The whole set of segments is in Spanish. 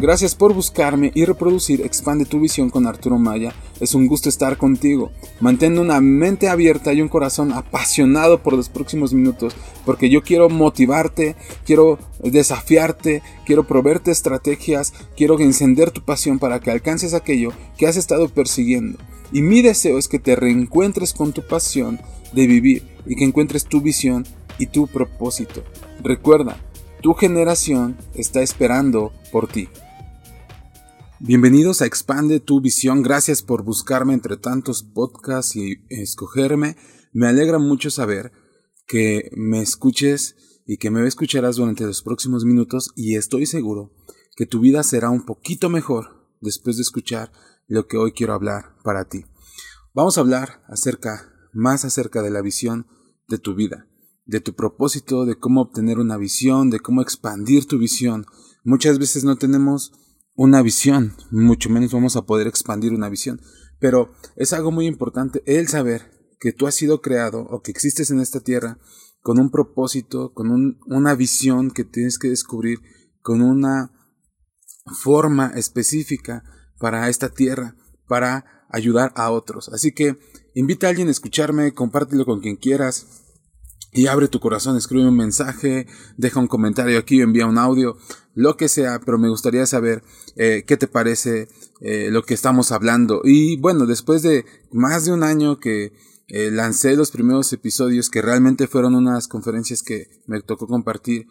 Gracias por buscarme y reproducir Expande tu visión con Arturo Maya. Es un gusto estar contigo. Mantén una mente abierta y un corazón apasionado por los próximos minutos, porque yo quiero motivarte, quiero desafiarte, quiero proveerte estrategias, quiero encender tu pasión para que alcances aquello que has estado persiguiendo. Y mi deseo es que te reencuentres con tu pasión de vivir y que encuentres tu visión y tu propósito. Recuerda, tu generación está esperando por ti. Bienvenidos a Expande tu visión. Gracias por buscarme entre tantos podcasts y escogerme. Me alegra mucho saber que me escuches y que me escucharás durante los próximos minutos y estoy seguro que tu vida será un poquito mejor después de escuchar lo que hoy quiero hablar para ti. Vamos a hablar acerca, más acerca de la visión de tu vida, de tu propósito, de cómo obtener una visión, de cómo expandir tu visión. Muchas veces no tenemos una visión, mucho menos vamos a poder expandir una visión. Pero es algo muy importante el saber que tú has sido creado o que existes en esta tierra con un propósito, con una visión que tienes que descubrir, con una forma específica para esta tierra, para ayudar a otros. Así que invita a alguien a escucharme, compártelo con quien quieras, y abre tu corazón, escribe un mensaje, deja un comentario aquí, envía un audio, lo que sea, pero me gustaría saber eh, qué te parece eh, lo que estamos hablando. Y bueno, después de más de un año que eh, lancé los primeros episodios, que realmente fueron unas conferencias que me tocó compartir,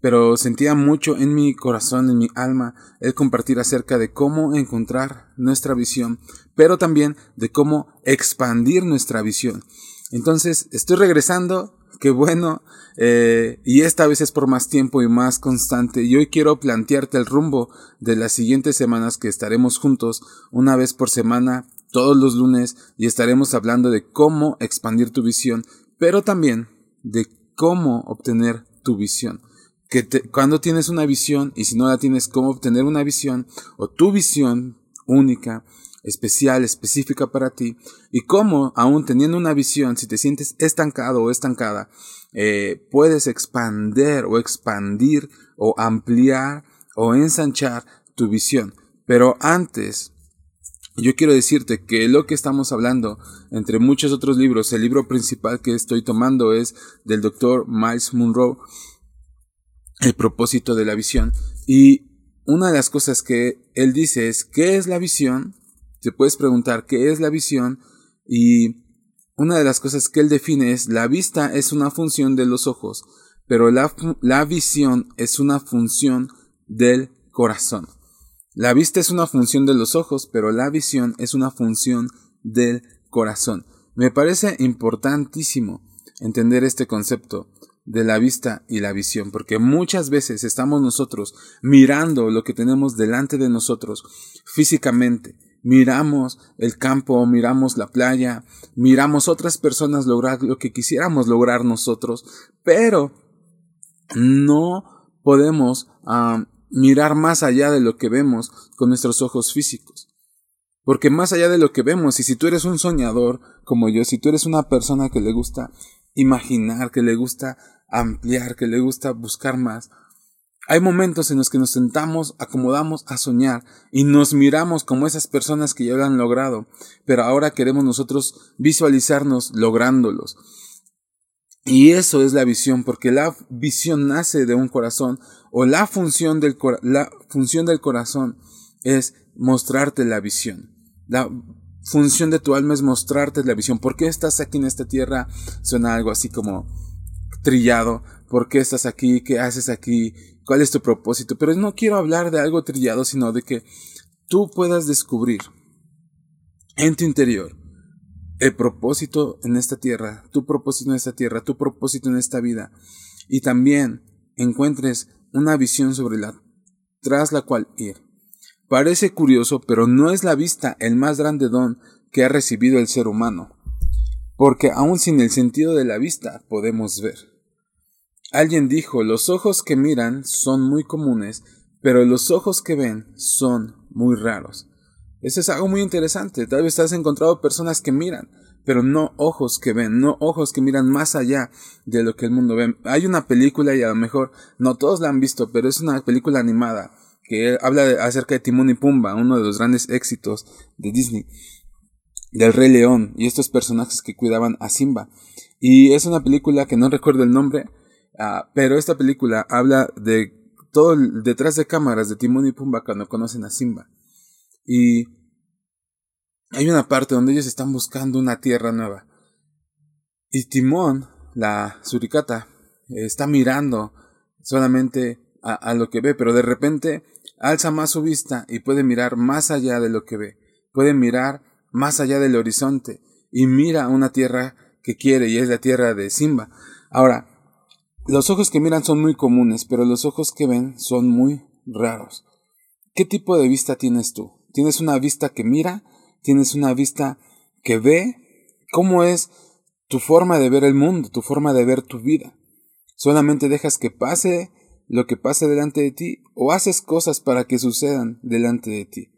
pero sentía mucho en mi corazón, en mi alma, el compartir acerca de cómo encontrar nuestra visión, pero también de cómo expandir nuestra visión. Entonces, estoy regresando qué bueno. Eh, y esta vez es por más tiempo y más constante. Y hoy quiero plantearte el rumbo de las siguientes semanas que estaremos juntos una vez por semana, todos los lunes, y estaremos hablando de cómo expandir tu visión, pero también de cómo obtener tu visión. Que cuando tienes una visión y si no la tienes, cómo obtener una visión o tu visión única especial, específica para ti, y cómo, aún teniendo una visión, si te sientes estancado o estancada, eh, puedes expander o expandir o ampliar o ensanchar tu visión. Pero antes, yo quiero decirte que lo que estamos hablando, entre muchos otros libros, el libro principal que estoy tomando es del doctor Miles Munro, El propósito de la visión. Y una de las cosas que él dice es, ¿qué es la visión? Te puedes preguntar qué es la visión y una de las cosas que él define es la vista es una función de los ojos, pero la, la visión es una función del corazón. La vista es una función de los ojos, pero la visión es una función del corazón. Me parece importantísimo entender este concepto de la vista y la visión, porque muchas veces estamos nosotros mirando lo que tenemos delante de nosotros físicamente, miramos el campo, miramos la playa, miramos otras personas lograr lo que quisiéramos lograr nosotros, pero no podemos ah, mirar más allá de lo que vemos con nuestros ojos físicos. Porque más allá de lo que vemos, y si tú eres un soñador como yo, si tú eres una persona que le gusta imaginar, que le gusta ampliar, que le gusta buscar más, hay momentos en los que nos sentamos, acomodamos a soñar y nos miramos como esas personas que ya lo han logrado, pero ahora queremos nosotros visualizarnos lográndolos. Y eso es la visión, porque la visión nace de un corazón o la función del, la función del corazón es mostrarte la visión. La función de tu alma es mostrarte la visión. ¿Por qué estás aquí en esta tierra? Suena algo así como trillado. ¿Por qué estás aquí? ¿Qué haces aquí? cuál es tu propósito, pero no quiero hablar de algo trillado, sino de que tú puedas descubrir en tu interior el propósito en esta tierra, tu propósito en esta tierra, tu propósito en esta vida, y también encuentres una visión sobre la tras la cual ir. Parece curioso, pero no es la vista el más grande don que ha recibido el ser humano, porque aun sin el sentido de la vista podemos ver. Alguien dijo, los ojos que miran son muy comunes, pero los ojos que ven son muy raros. Eso es algo muy interesante. Tal vez has encontrado personas que miran, pero no ojos que ven, no ojos que miran más allá de lo que el mundo ve. Hay una película y a lo mejor no todos la han visto, pero es una película animada que habla acerca de Timón y Pumba, uno de los grandes éxitos de Disney, del Rey León y estos personajes que cuidaban a Simba. Y es una película que no recuerdo el nombre, ah, pero esta película habla de todo detrás de cámaras de Timón y Pumba cuando conocen a Simba. Y hay una parte donde ellos están buscando una tierra nueva. Y Timón, la suricata, está mirando solamente a, lo que ve, pero de repente alza más su vista y puede mirar más allá de lo que ve. Puede mirar más allá del horizonte y mira una tierra que quiere y es la tierra de Simba. Ahora, los ojos que miran son muy comunes, pero los ojos que ven son muy raros. ¿Qué tipo de vista tienes tú? ¿Tienes una vista que mira? ¿Tienes una vista que ve? ¿Cómo es tu forma de ver el mundo, tu forma de ver tu vida? ¿Solamente dejas que pase lo que pase delante de ti o haces cosas para que sucedan delante de ti?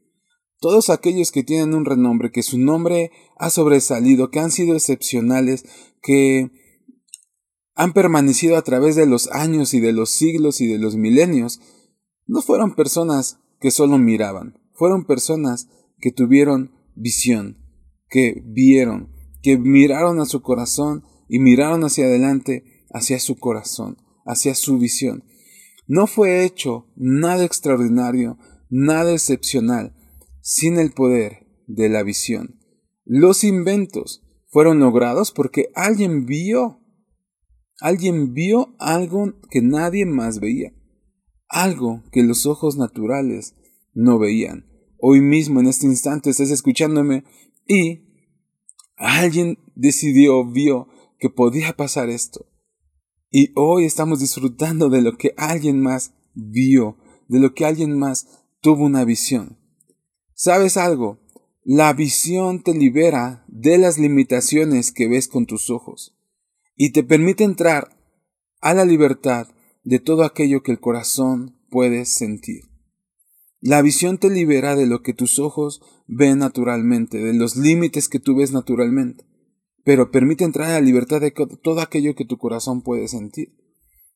Todos aquellos que tienen un renombre, que su nombre ha sobresalido, que han sido excepcionales, que han permanecido a través de los años y de los siglos y de los milenios, no fueron personas que solo miraban, fueron personas que tuvieron visión, que vieron, que miraron a su corazón y miraron hacia adelante, hacia su corazón, hacia su visión. No fue hecho nada extraordinario, nada excepcional, sin el poder de la visión. Los inventos fueron logrados porque alguien vio, alguien vio algo que nadie más veía, algo que los ojos naturales no veían. Hoy mismo, en este instante, estás escuchándome y alguien decidió, vio que podía pasar esto. Y hoy estamos disfrutando de lo que alguien más vio, de lo que alguien más tuvo una visión. ¿Sabes algo? La visión te libera de las limitaciones que ves con tus ojos y te permite entrar a la libertad de todo aquello que el corazón puede sentir. La visión te libera de lo que tus ojos ven naturalmente, de los límites que tú ves naturalmente, pero permite entrar a la libertad de todo aquello que tu corazón puede sentir.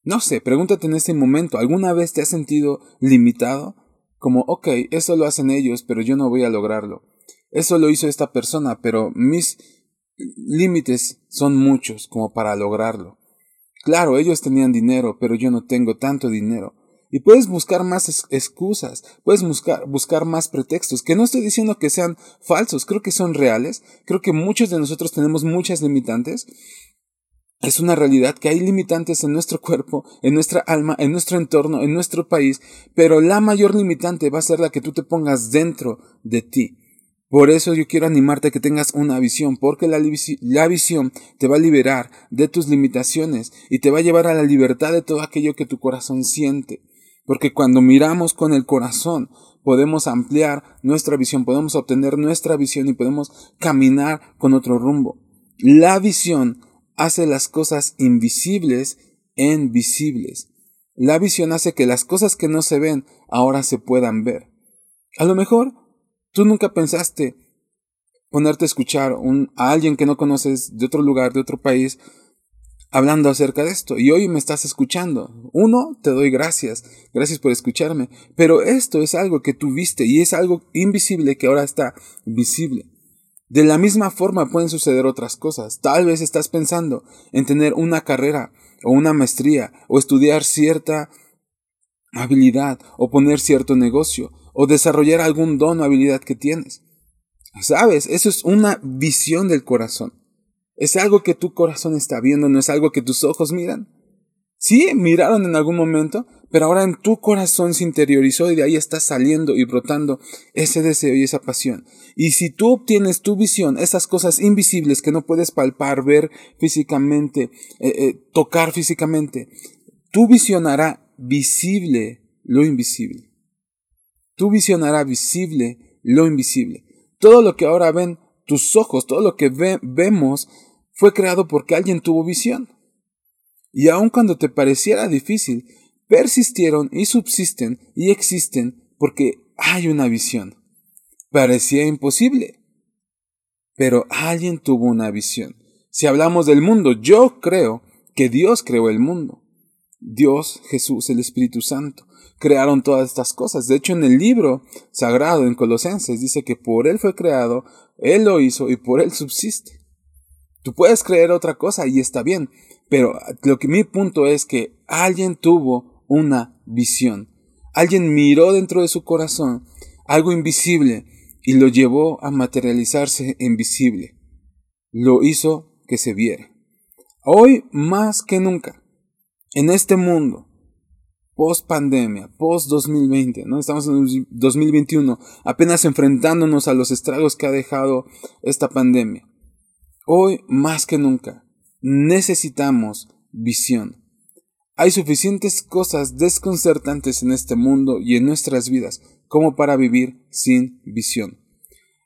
No sé, pregúntate en este momento, ¿alguna vez te has sentido limitado? como, ok, eso lo hacen ellos, pero yo no voy a lograrlo. Eso lo hizo esta persona, pero mis límites son muchos como para lograrlo. Claro, ellos tenían dinero, pero yo no tengo tanto dinero. Y puedes buscar más excusas, puedes buscar, buscar más pretextos, que no estoy diciendo que sean falsos, creo que son reales, creo que muchos de nosotros tenemos muchas limitantes, es una realidad que hay limitantes en nuestro cuerpo, en nuestra alma, en nuestro entorno, en nuestro país, pero la mayor limitante va a ser la que tú te pongas dentro de ti. Por eso yo quiero animarte a que tengas una visión, porque la, visión te va a liberar de tus limitaciones y te va a llevar a la libertad de todo aquello que tu corazón siente. Porque cuando miramos con el corazón, podemos ampliar nuestra visión, podemos obtener nuestra visión y podemos caminar con otro rumbo. La visión hace las cosas invisibles en visibles. La visión hace que las cosas que no se ven ahora se puedan ver. A lo mejor tú nunca pensaste ponerte a escuchar a alguien que no conoces de otro lugar, de otro país, hablando acerca de esto. Y hoy me estás escuchando. Uno, te doy gracias. Gracias por escucharme. Pero esto es algo que tú viste y es algo invisible que ahora está visible. De la misma forma pueden suceder otras cosas. Tal vez estás pensando en tener una carrera o una maestría o estudiar cierta habilidad o poner cierto negocio o desarrollar algún don o habilidad que tienes. ¿Sabes? Eso es una visión del corazón. Es algo que tu corazón está viendo, no es algo que tus ojos miran. Sí, miraron en algún momento, pero ahora en tu corazón se interiorizó y de ahí está saliendo y brotando ese deseo y esa pasión. Y si tú obtienes tu visión, esas cosas invisibles que no puedes palpar, ver físicamente, eh, eh, tocar físicamente, tu visión hará visible lo invisible. Tu visión hará visible lo invisible. Todo lo que ahora ven tus ojos, todo lo que vemos, fue creado porque alguien tuvo visión. Y aun cuando te pareciera difícil, persistieron y subsisten y existen porque hay una visión. Parecía imposible, pero alguien tuvo una visión. Si hablamos del mundo, yo creo que Dios creó el mundo. Dios, Jesús, el Espíritu Santo, crearon todas estas cosas. De hecho, en el libro sagrado, en Colosenses, dice que por Él fue creado, Él lo hizo y por Él subsiste. Tú puedes creer otra cosa y está bien, pero lo que mi punto es que alguien tuvo una visión. Alguien miró dentro de su corazón algo invisible y lo llevó a materializarse en visible. Lo hizo que se viera. Hoy más que nunca, en este mundo, post pandemia, post 2020, ¿no? Estamos en 2021, apenas enfrentándonos a los estragos que ha dejado esta pandemia. Hoy más que nunca necesitamos visión. Hay suficientes cosas desconcertantes en este mundo y en nuestras vidas como para vivir sin visión.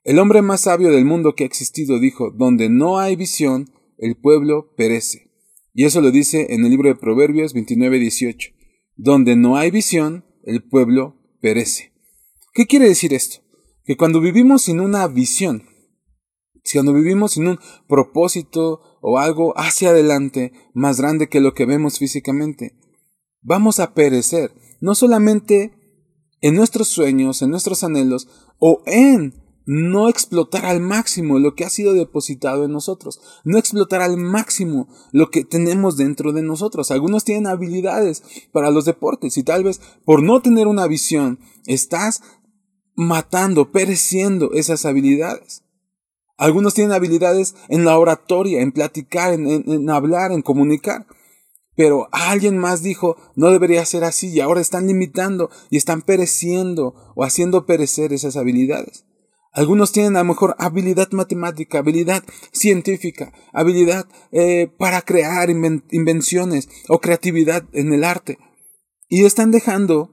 El hombre más sabio del mundo que ha existido dijo, donde no hay visión, el pueblo perece. Y eso lo dice en el libro de Proverbios 29-18. Donde no hay visión, el pueblo perece. ¿Qué quiere decir esto? Que cuando vivimos sin una visión, cuando vivimos sin un propósito o algo hacia adelante más grande que lo que vemos físicamente, vamos a perecer, no solamente en nuestros sueños, en nuestros anhelos o en no explotar al máximo lo que ha sido depositado en nosotros, no explotar al máximo lo que tenemos dentro de nosotros. Algunos tienen habilidades para los deportes y tal vez por no tener una visión estás matando, pereciendo esas habilidades. Algunos tienen habilidades en la oratoria, en platicar, en, hablar, en comunicar. Pero alguien más dijo, no debería ser así y ahora están limitando y están pereciendo o haciendo perecer esas habilidades. Algunos tienen a lo mejor habilidad matemática, habilidad científica, habilidad eh, para crear invenciones o creatividad en el arte. Y están dejando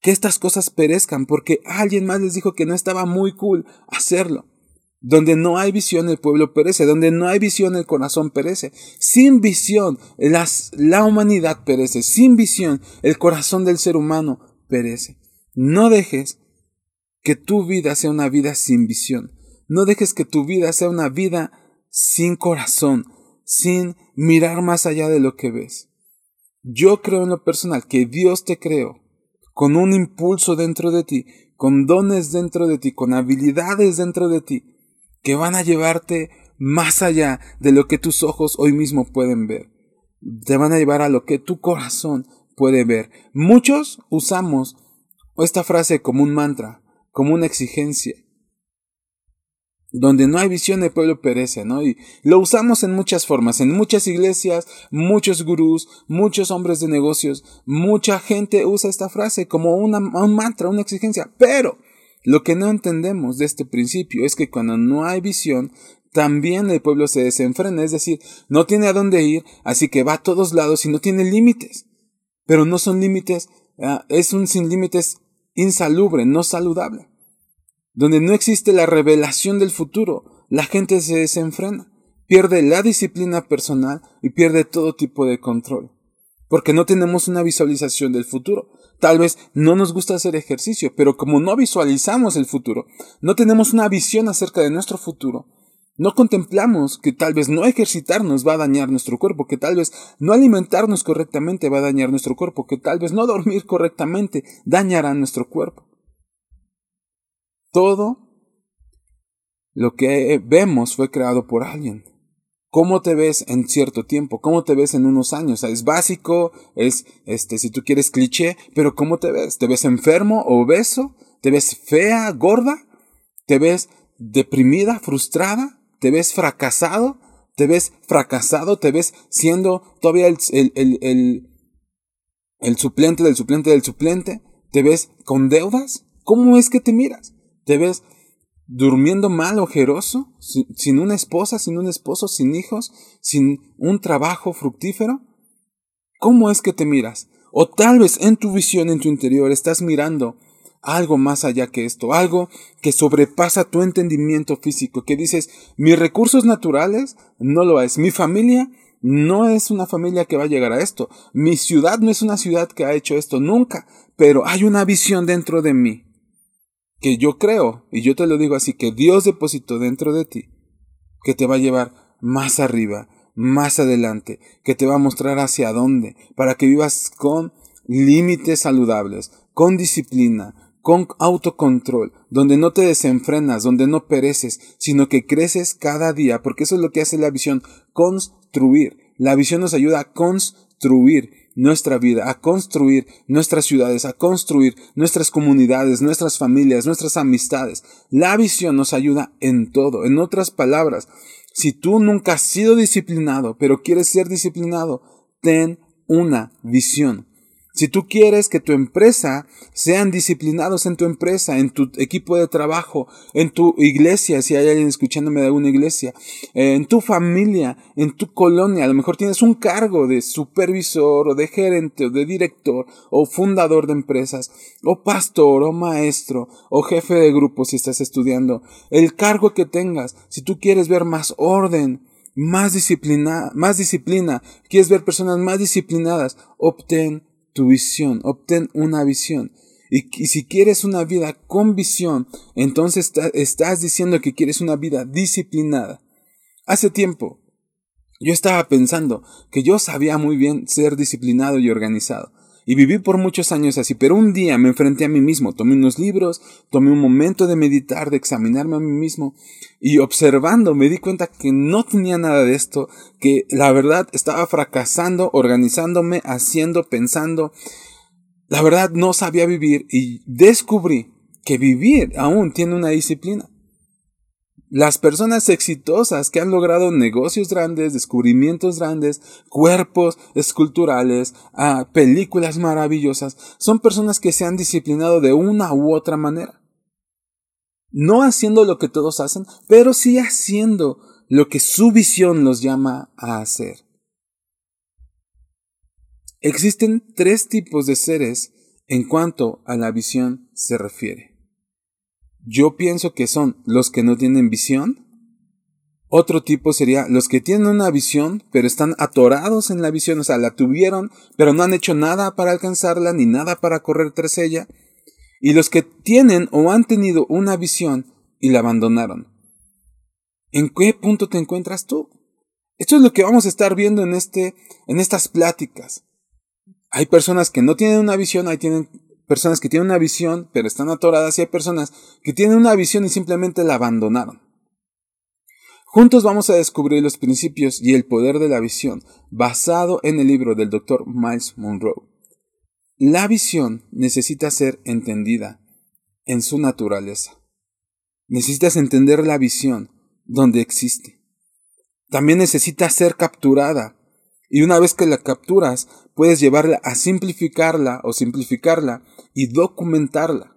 que estas cosas perezcan porque alguien más les dijo que no estaba muy cool hacerlo. Donde no hay visión el pueblo perece, donde no hay visión el corazón perece. Sin visión las, la humanidad perece, sin visión el corazón del ser humano perece. No dejes que tu vida sea una vida sin visión. No dejes que tu vida sea una vida sin corazón, sin mirar más allá de lo que ves. Yo creo en lo personal que Dios te creó con un impulso dentro de ti, con dones dentro de ti, con habilidades dentro de ti, que van a llevarte más allá de lo que tus ojos hoy mismo pueden ver. Te van a llevar a lo que tu corazón puede ver. Muchos usamos esta frase como un mantra, como una exigencia. Donde no hay visión, el pueblo perece, ¿no? Y lo usamos en muchas formas, en muchas iglesias, muchos gurús, muchos hombres de negocios, mucha gente usa esta frase como una, un mantra, una exigencia. Pero lo que no entendemos de este principio es que cuando no hay visión, también el pueblo se desenfrena, es decir, no tiene a dónde ir, así que va a todos lados y no tiene límites. Pero no son límites, ah, es un sin límites insalubre, no saludable, donde no existe la revelación del futuro, la gente se desenfrena, pierde la disciplina personal y pierde todo tipo de control, porque no tenemos una visualización del futuro. Tal vez no nos gusta hacer ejercicio, pero como no visualizamos el futuro, no tenemos una visión acerca de nuestro futuro, no contemplamos que tal vez no ejercitarnos va a dañar nuestro cuerpo, que tal vez no alimentarnos correctamente va a dañar nuestro cuerpo, que tal vez no dormir correctamente dañará nuestro cuerpo. Todo lo que vemos fue creado por alguien. ¿Cómo te ves en cierto tiempo? ¿Cómo te ves en unos años? es básico, es, este, si tú quieres cliché, pero ¿cómo te ves? ¿Te ves enfermo, obeso? ¿Te ves fea, gorda? ¿Te ves deprimida, frustrada? te ves fracasado, te ves fracasado, te ves siendo todavía el, el, el, el, suplente del suplente del suplente, te ves con deudas, ¿cómo es que te miras? ¿Te ves durmiendo mal, ojeroso, sin, sin una esposa, sin un esposo, sin hijos, sin un trabajo fructífero? ¿Cómo es que te miras? O tal vez en tu visión, en tu interior, estás mirando algo más allá que esto, algo que sobrepasa tu entendimiento físico, que dices, mis recursos naturales no lo es, mi familia no es una familia que va a llegar a esto, mi ciudad no es una ciudad que ha hecho esto nunca, pero hay una visión dentro de mí que yo creo, y yo te lo digo así, que Dios depositó dentro de ti, que te va a llevar más arriba, más adelante, que te va a mostrar hacia dónde, para que vivas con límites saludables, con disciplina, con autocontrol, donde no te desenfrenas, donde no pereces, sino que creces cada día, porque eso es lo que hace la visión, construir. La visión nos ayuda a construir nuestra vida, a construir nuestras ciudades, a construir nuestras comunidades, nuestras familias, nuestras amistades. La visión nos ayuda en todo. En otras palabras, si tú nunca has sido disciplinado, pero quieres ser disciplinado, ten una visión. Si tú quieres que tu empresa sean disciplinados en tu empresa, en tu equipo de trabajo, en tu iglesia, si hay alguien escuchándome de alguna iglesia, eh, en tu familia, en tu colonia, a lo mejor tienes un cargo de supervisor o de gerente o de director o fundador de empresas o pastor o maestro o jefe de grupo si estás estudiando, el cargo que tengas, si tú quieres ver más orden, más disciplina, más disciplina, quieres ver personas más disciplinadas, obtén tu visión, obtén una visión. Y, si quieres una vida con visión, entonces estás diciendo que quieres una vida disciplinada. Hace tiempo, yo estaba pensando que yo sabía muy bien ser disciplinado y organizado. Y viví por muchos años así, pero un día me enfrenté a mí mismo, tomé unos libros, tomé un momento de meditar, de examinarme a mí mismo, y observando me di cuenta que no tenía nada de esto, que la verdad estaba fracasando, organizándome, haciendo, pensando. La verdad no sabía vivir y descubrí que vivir aún tiene una disciplina. Las personas exitosas que han logrado negocios grandes, descubrimientos grandes, cuerpos esculturales, ah, películas maravillosas, son personas que se han disciplinado de una u otra manera. No haciendo lo que todos hacen, pero sí haciendo lo que su visión los llama a hacer. Existen tres tipos de seres en cuanto a la visión se refiere. Yo pienso que son los que no tienen visión. Otro tipo sería los que tienen una visión, pero están atorados en la visión, o sea, la tuvieron, pero no han hecho nada para alcanzarla, ni nada para correr tras ella. Y los que tienen o han tenido una visión y la abandonaron. ¿En qué punto te encuentras tú? Esto es lo que vamos a estar viendo en, este, en estas pláticas. Hay personas que no tienen una visión, ahí tienen personas que tienen una visión, pero están atoradas, y hay personas que tienen una visión y simplemente la abandonaron. Juntos vamos a descubrir los principios y el poder de la visión, basado en el libro del Dr. Miles Monroe. La visión necesita ser entendida en su naturaleza. Necesitas entender la visión donde existe. También necesita ser capturada. Y una vez que la capturas, puedes llevarla a simplificarla o simplificarla y documentarla.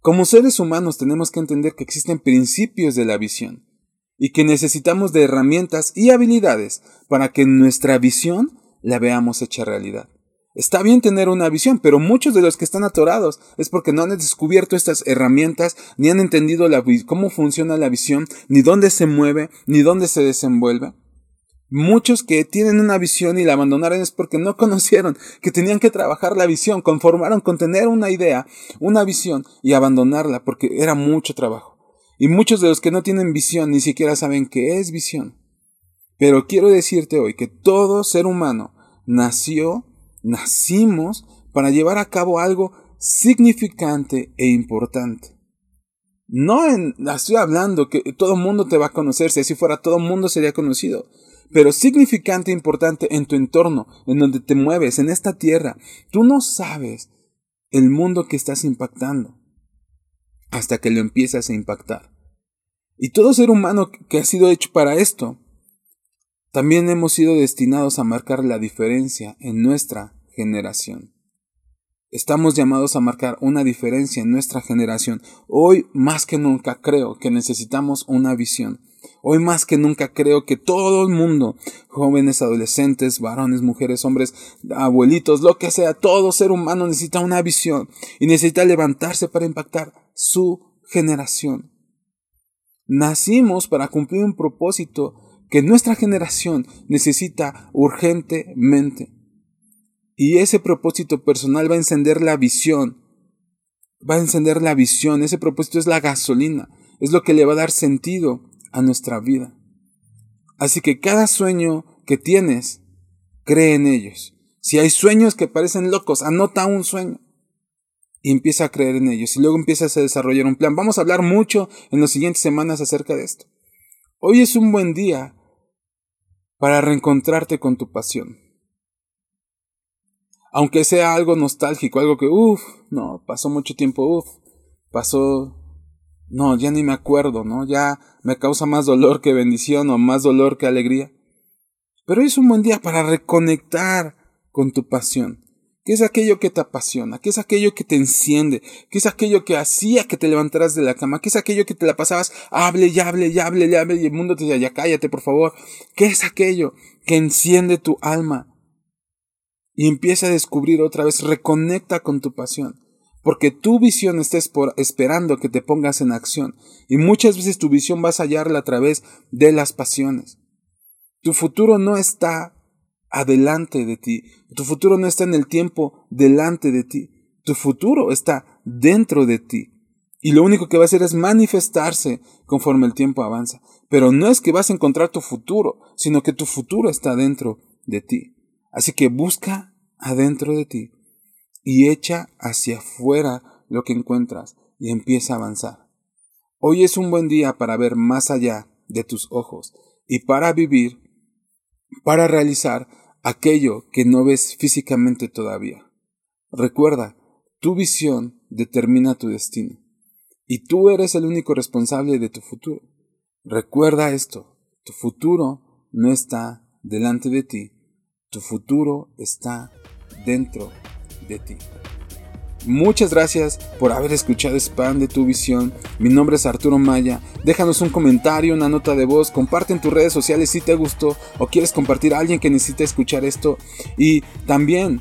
Como seres humanos tenemos que entender que existen principios de la visión y que necesitamos de herramientas y habilidades para que nuestra visión la veamos hecha realidad. Está bien tener una visión, pero muchos de los que están atorados es porque no han descubierto estas herramientas, ni han entendido cómo funciona la visión, ni dónde se mueve, ni dónde se desenvuelve. Muchos que tienen una visión y la abandonaron es porque no conocieron que tenían que trabajar la visión, conformaron con tener una idea, una visión y abandonarla porque era mucho trabajo. Y muchos de los que no tienen visión ni siquiera saben qué es visión. Pero quiero decirte hoy que todo ser humano nació, nacimos para llevar a cabo algo significante e importante. No en, estoy hablando que todo el mundo te va a conocer, si así fuera todo el mundo sería conocido pero significante e importante en tu entorno, en donde te mueves, en esta tierra. Tú no sabes el mundo que estás impactando hasta que lo empiezas a impactar. Y todo ser humano que ha sido hecho para esto, también hemos sido destinados a marcar la diferencia en nuestra generación. Estamos llamados a marcar una diferencia en nuestra generación. Hoy más que nunca creo que necesitamos una visión Hoy más que nunca creo que todo el mundo, jóvenes, adolescentes, varones, mujeres, hombres, abuelitos, lo que sea, todo ser humano necesita una visión y necesita levantarse para impactar su generación. Nacimos para cumplir un propósito que nuestra generación necesita urgentemente. Y ese propósito personal va a encender la visión. Va a encender la visión. Ese propósito es la gasolina. Es lo que le va a dar sentido a nuestra vida. Así que cada sueño que tienes, cree en ellos. Si hay sueños que parecen locos, anota un sueño y empieza a creer en ellos. Y luego empiezas a desarrollar un plan. Vamos a hablar mucho en las siguientes semanas acerca de esto. Hoy es un buen día para reencontrarte con tu pasión. Aunque sea algo nostálgico, algo que, uff, no, pasó mucho tiempo, uff, pasó, no, ya ni me acuerdo, ¿no? Ya me causa más dolor que bendición o más dolor que alegría. Pero es un buen día para reconectar con tu pasión. ¿Qué es aquello que te apasiona? ¿Qué es aquello que te enciende? ¿Qué es aquello que hacía que te levantaras de la cama? ¿Qué es aquello que te la pasabas? Hable y hable y hable y hable y el mundo te decía, ya cállate por favor. ¿Qué es aquello que enciende tu alma? Y empieza a descubrir otra vez, reconecta con tu pasión. Porque tu visión está esperando que te pongas en acción. Y muchas veces tu visión vas a hallarla a través de las pasiones. Tu futuro no está adelante de ti. Tu futuro no está en el tiempo delante de ti. Tu futuro está dentro de ti. Y lo único que va a hacer es manifestarse conforme el tiempo avanza. Pero no es que vas a encontrar tu futuro, sino que tu futuro está dentro de ti. Así que busca adentro de ti y echa hacia afuera lo que encuentras y empieza a avanzar. Hoy es un buen día para ver más allá de tus ojos y para vivir, para realizar aquello que no ves físicamente todavía. Recuerda, tu visión determina tu destino y tú eres el único responsable de tu futuro. Recuerda esto, tu futuro no está delante de ti, tu futuro está dentro de ti. Muchas gracias por haber escuchado Spam de tu visión. Mi nombre es Arturo Maya. Déjanos un comentario, una nota de voz, comparte en tus redes sociales si te gustó o quieres compartir a alguien que necesita escuchar esto. Y también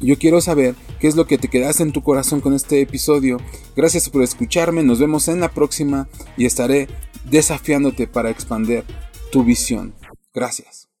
yo quiero saber qué es lo que te quedaste en tu corazón con este episodio. Gracias por escucharme, nos vemos en la próxima y estaré desafiándote para expandir tu visión. Gracias.